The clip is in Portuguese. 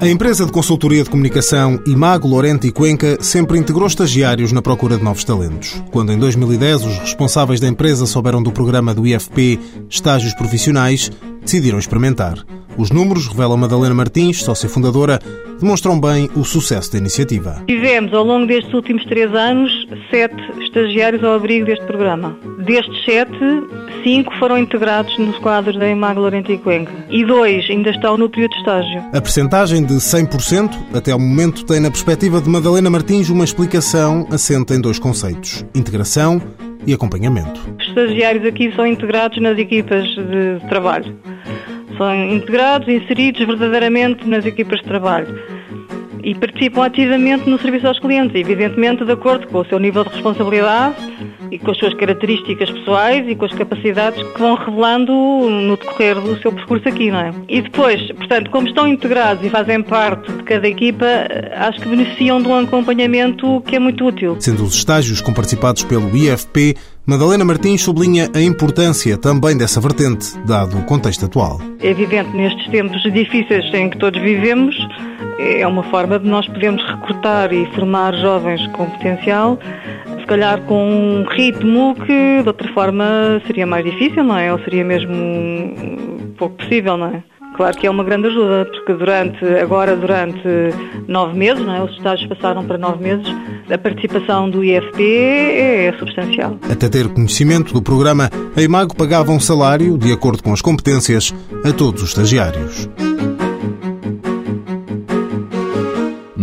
A empresa de consultoria de comunicação Imago Lorente e Cuenca sempre integrou estagiários na procura de novos talentos. Quando em 2010 os responsáveis da empresa souberam do programa do IFP Estágios Profissionais, decidiram experimentar. Os números, revela Madalena Martins, sócia fundadora, demonstram bem o sucesso da iniciativa. Tivemos, ao longo destes últimos três anos, sete estagiários ao abrigo deste programa. Destes sete, cinco foram integrados nos quadros da Imag Lorente e Cuenca e dois ainda estão no período de estágio. A percentagem de 100% até ao momento tem na perspectiva de Madalena Martins uma explicação assente em dois conceitos: integração e acompanhamento. Os estagiários aqui são integrados nas equipas de trabalho são integrados, inseridos verdadeiramente nas equipas de trabalho e participam ativamente no serviço aos clientes, evidentemente de acordo com o seu nível de responsabilidade e com as suas características pessoais e com as capacidades que vão revelando no decorrer do seu percurso aqui, não é? E depois, portanto, como estão integrados e fazem parte de cada equipa, acho que beneficiam de um acompanhamento que é muito útil. Sendo os estágios comparticipados pelo IFP, Madalena Martins sublinha a importância também dessa vertente, dado o contexto atual. É evidente, nestes tempos difíceis em que todos vivemos, é uma forma de nós podermos recrutar e formar jovens com potencial, se calhar com um ritmo que de outra forma seria mais difícil, não é? Ou seria mesmo pouco possível, não é? Claro que é uma grande ajuda, porque durante, agora durante nove meses, não é? os estágios passaram para nove meses, a participação do IFP é substancial. Até ter conhecimento do programa, a Imago pagava um salário, de acordo com as competências, a todos os estagiários.